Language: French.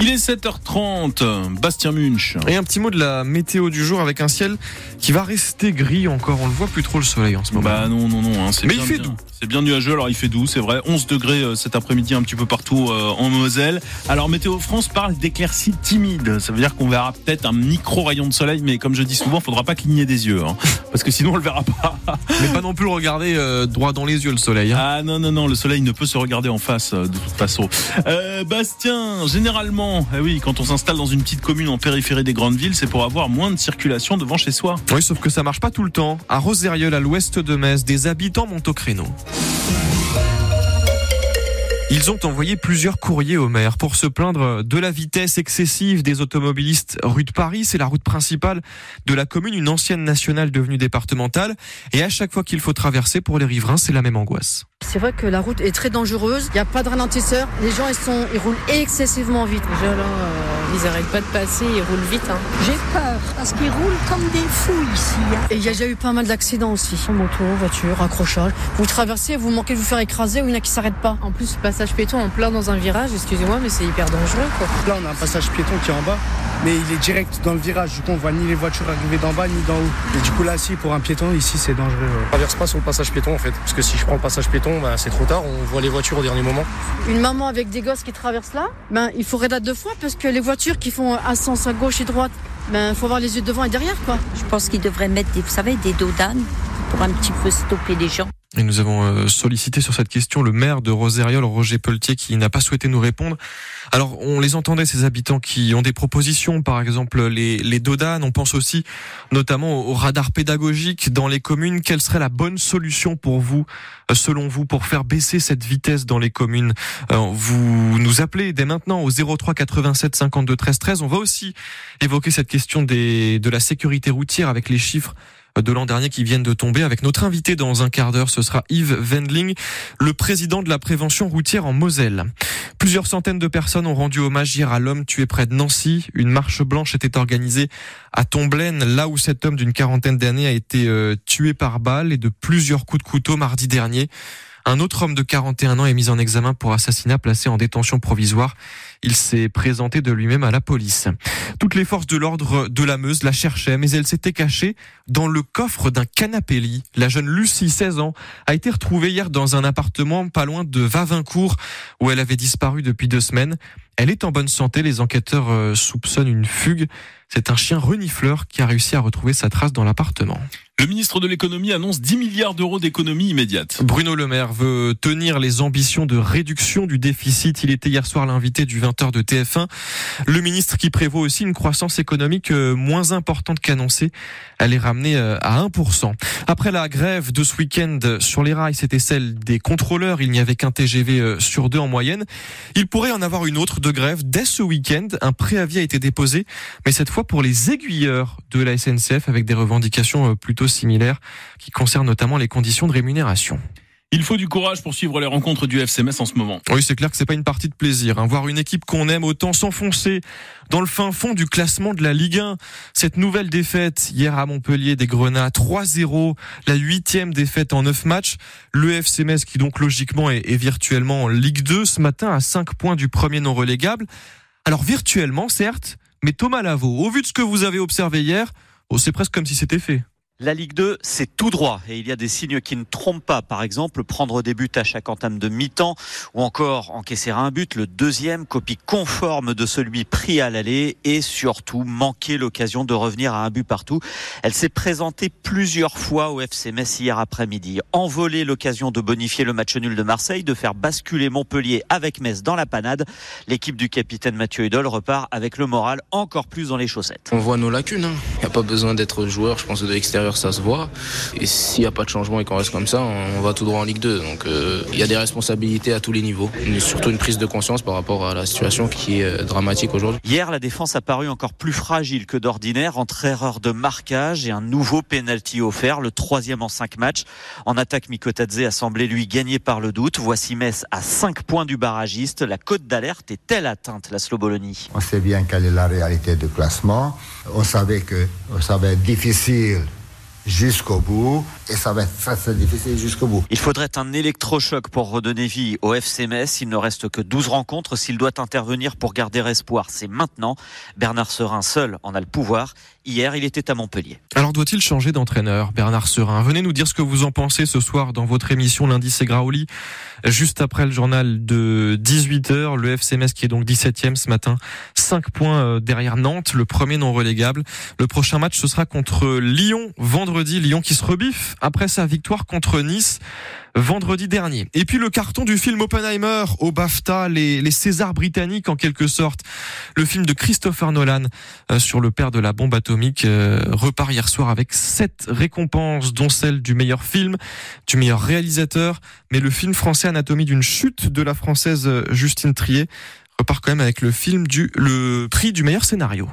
Il est 7h30, Bastien Munch. Et un petit mot de la météo du jour avec un ciel qui va rester gris encore. On le voit plus trop le soleil en ce moment. Bah non, non, non. Hein, Mais il fait doux. C'est bien nuageux, alors il fait doux, c'est vrai. 11 degrés euh, cet après-midi un petit peu partout euh, en Moselle. Alors Météo France parle d'éclaircies timides. Ça veut dire qu'on verra peut-être un micro rayon de soleil, mais comme je dis souvent, faudra pas cligner des yeux. Hein, parce que sinon on le verra pas. Mais pas non plus le regarder euh, droit dans les yeux le soleil. Hein. Ah non, non, non, le soleil ne peut se regarder en face de toute façon. Bastien, généralement, eh oui, quand on s'installe dans une petite commune en périphérie des grandes villes, c'est pour avoir moins de circulation devant chez soi. Oui, sauf que ça marche pas tout le temps. À Rosériol, à l'ouest de Metz, des habitants montent au créneau. Ils ont envoyé plusieurs courriers au maire pour se plaindre de la vitesse excessive des automobilistes rue de Paris. C'est la route principale de la commune, une ancienne nationale devenue départementale. Et à chaque fois qu'il faut traverser pour les riverains, c'est la même angoisse. C'est vrai que la route est très dangereuse. Il n'y a pas de ralentisseur. Les gens, ils, sont, ils roulent excessivement vite. Euh, ils arrêtent pas de passer, ils roulent vite. Hein. J'ai peur parce qu'ils roulent comme des fous ici. hein. Et il y a déjà eu pas mal d'accidents aussi. Moto, voiture, accrochage. Vous traversez, vous manquez de vous faire écraser ou il y en a qui s'arrêtent pas? En plus, passage piéton en plein dans un virage, excusez-moi, mais c'est hyper dangereux quoi. Là, on a un passage piéton qui est en bas, mais il est direct dans le virage. Du coup, on voit ni les voitures arriver d'en bas ni d'en haut. Et du coup, là, si pour un piéton, ici, c'est dangereux. ouais. Je traverse pas sur le passage piéton en fait, parce que si je prends le passage piéton, bah, c'est trop tard, on voit les voitures au dernier moment. Une maman avec des gosses qui traversent là, ben, il faut regarder deux fois parce que les voitures qui font à sens à gauche et droite, ben, faut avoir les yeux devant et derrière, quoi. Je pense qu'ils devraient mettre, des, vous savez, des dodanes pour un petit peu stopper les gens. Et nous avons euh, sollicité sur cette question le maire de Rosériol, Roger Pelletier, qui n'a pas souhaité nous répondre. Alors, on les entendait, ces habitants qui ont des propositions, par exemple les, les dodanes. On pense aussi notamment au radar pédagogique dans les communes. Quelle serait la bonne solution pour vous, euh, selon vous, pour faire baisser cette vitesse dans les communes? Euh, Vous nous appelez dès maintenant au 03 87 52 13 13. On va aussi évoquer cette question des, de la sécurité routière avec les chiffres de l'an dernier qui viennent de tomber avec notre invité dans un quart d'heure. Ce sera Yves Wendling, le président de la prévention routière en Moselle. Plusieurs centaines de personnes ont rendu hommage hier à l'homme tué près de Nancy. Une marche blanche était organisée à Tomblaine, là où cet homme d'une quarantaine d'années a été euh, tué par balle et de plusieurs coups de couteau mardi dernier. Un autre homme de 41 ans est mis en examen pour assassinat placé en détention provisoire. Il s'est présenté de lui-même à la police. Toutes les forces de l'ordre de la Meuse la cherchaient, mais elle s'était cachée dans le coffre d'un canapé-lit. La jeune Lucie, 16 ans, a été retrouvée hier dans un appartement pas loin de Vavincourt, où elle avait disparu depuis deux semaines. Elle est en bonne santé. Les enquêteurs euh, soupçonnent une fugue. C'est un chien renifleur qui a réussi à retrouver sa trace dans l'appartement. Le ministre de l'économie annonce 10 milliards d'euros d'économies immédiates. Bruno Le Maire veut tenir les ambitions de réduction du déficit. Il était hier soir l'invité du 20h de TF1. Le ministre qui prévoit aussi une croissance économique euh, moins importante qu'annoncée. Elle est ramenée euh, à 1%. Après la grève de ce week-end sur les rails, c'était celle des contrôleurs. Il n'y avait qu'un TGV sur deux en moyenne. Il pourrait en avoir une autre de grève dès ce week-end. Un préavis a été déposé, mais cette fois pour les aiguilleurs de la SNCF avec des revendications euh, plutôt similaires qui concernent notamment les conditions de rémunération. Il faut du courage pour suivre les rencontres du FC Metz en ce moment. Oui, c'est clair que c'est pas une partie de plaisir. Hein. Voir une équipe qu'on aime autant s'enfoncer dans le fin fond du classement de la Ligue 1. Cette nouvelle défaite hier à Montpellier des Grenats 3-0, la huitième défaite en neuf matchs. Le FC Metz qui donc logiquement est, est virtuellement en Ligue 2 ce matin à 5 points du premier non relégable. Alors virtuellement certes, mais Thomas Lavaux, au vu de ce que vous avez observé hier, oh, c'est presque comme si c'était fait. La Ligue 2, c'est tout droit et il y a des signes qui ne trompent pas. Par exemple, prendre des buts à chaque entame de mi-temps ou encore encaisser un but, le deuxième, copie conforme de celui pris à l'aller et surtout manquer l'occasion de revenir à un but partout. Elle s'est présentée plusieurs fois au FC Metz hier après-midi. Envoler l'occasion de bonifier le match nul de Marseille, de faire basculer Montpellier avec Metz dans la panade. L'équipe du capitaine Mathieu Hudol repart avec le moral encore plus dans les chaussettes. On voit nos lacunes. Il n'y a pas besoin d'être joueur, je pense, de l'extérieur, ça se voit. Et s'il n'y a pas de changement et qu'on reste comme ça, on va tout droit en Ligue 2. Donc euh, il y a des responsabilités à tous les niveaux. Et surtout une prise de conscience par rapport à la situation qui est euh, dramatique aujourd'hui. Hier, la défense a paru encore plus fragile que d'ordinaire entre erreur de marquage et un nouveau penalty offert, le troisième en cinq matchs. En attaque, Mikotadze a semblé lui gagner par le doute. Voici Metz à 5 points du barragiste. La cote d'alerte est-elle atteinte, la Slobolonie On sait bien quelle est la réalité du classement. On savait que ça va être difficile jusqu'au bout et ça va être très difficile jusqu'au bout. Il faudrait un électrochoc pour redonner vie au FC Metz. Il ne reste que 12 rencontres. S'il doit intervenir pour garder espoir, c'est maintenant. Bernard Serin seul en a le pouvoir. Hier, il était à Montpellier. Alors doit-il changer d'entraîneur, Bernard Serin? Venez nous dire ce que vous en pensez ce soir dans votre émission Lundi c'est Graoli, juste après le journal de 18h. Le FC Metz qui est donc 17e ce matin, 5 points euh, derrière Nantes, le premier non relégable. Le prochain match ce sera contre Lyon vendredi. Lyon qui se rebiffe après sa victoire contre Nice vendredi dernier. Et puis le carton du film Oppenheimer au BAFTA, les, les Césars britanniques en quelque sorte. Le film de Christopher Nolan euh, sur le père de la bombe atomique euh, repart hier soir avec sept récompenses, dont celle du meilleur film, du meilleur réalisateur. Mais le film français Anatomie d'une chute de la française Justine Trier repart quand même avec le film du le prix du meilleur scénario.